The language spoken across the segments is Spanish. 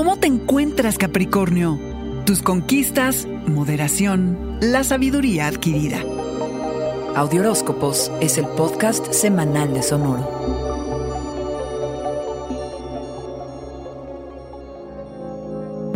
¿Cómo te encuentras, Capricornio? Tus conquistas, moderación, la sabiduría adquirida. Audioróscopos es el podcast semanal de Sonoro.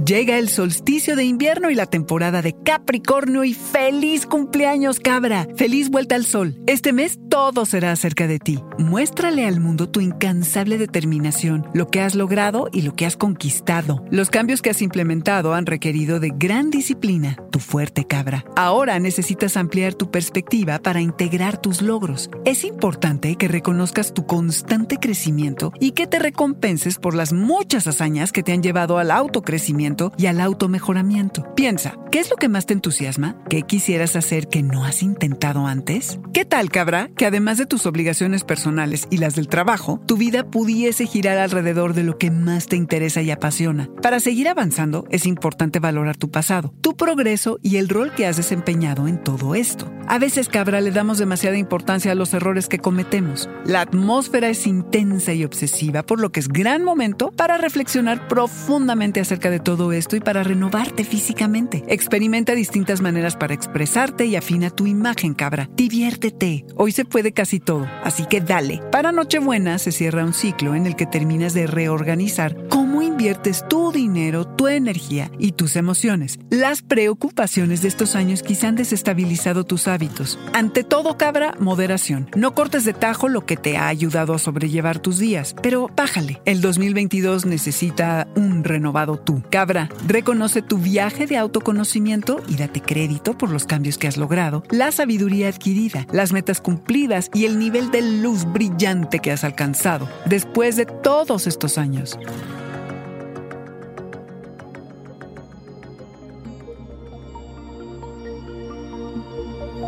Llega el solsticio de invierno y la temporada de Capricornio y feliz cumpleaños cabra. Feliz vuelta al sol. Este mes todo será acerca de ti. Muéstrale al mundo tu incansable determinación, lo que has logrado y lo que has conquistado. Los cambios que has implementado han requerido de gran disciplina, tu fuerte cabra. Ahora necesitas ampliar tu perspectiva para integrar tus logros. Es importante que reconozcas tu constante crecimiento y que te recompenses por las muchas hazañas que te han llevado al autocrecimiento y al automejoramiento. Piensa, ¿qué es lo que más te entusiasma? ¿Qué quisieras hacer que no has intentado antes? ¿Qué tal, cabra, que además de tus obligaciones personales y las del trabajo, tu vida pudiese girar alrededor de lo que más te interesa y apasiona? Para seguir avanzando, es importante valorar tu pasado, tu progreso y el rol que has desempeñado en todo esto. A veces, cabra, le damos demasiada importancia a los errores que cometemos. La atmósfera es intensa y obsesiva, por lo que es gran momento para reflexionar profundamente acerca de todo esto y para renovarte físicamente. Experimenta distintas maneras para expresarte y afina tu imagen, cabra. Diviértete. Hoy se puede casi todo, así que dale. Para Nochebuena se cierra un ciclo en el que terminas de reorganizar inviertes tu dinero, tu energía y tus emociones. Las preocupaciones de estos años quizá han desestabilizado tus hábitos. Ante todo, cabra, moderación. No cortes de tajo lo que te ha ayudado a sobrellevar tus días, pero bájale. El 2022 necesita un renovado tú. Cabra, reconoce tu viaje de autoconocimiento y date crédito por los cambios que has logrado, la sabiduría adquirida, las metas cumplidas y el nivel de luz brillante que has alcanzado después de todos estos años.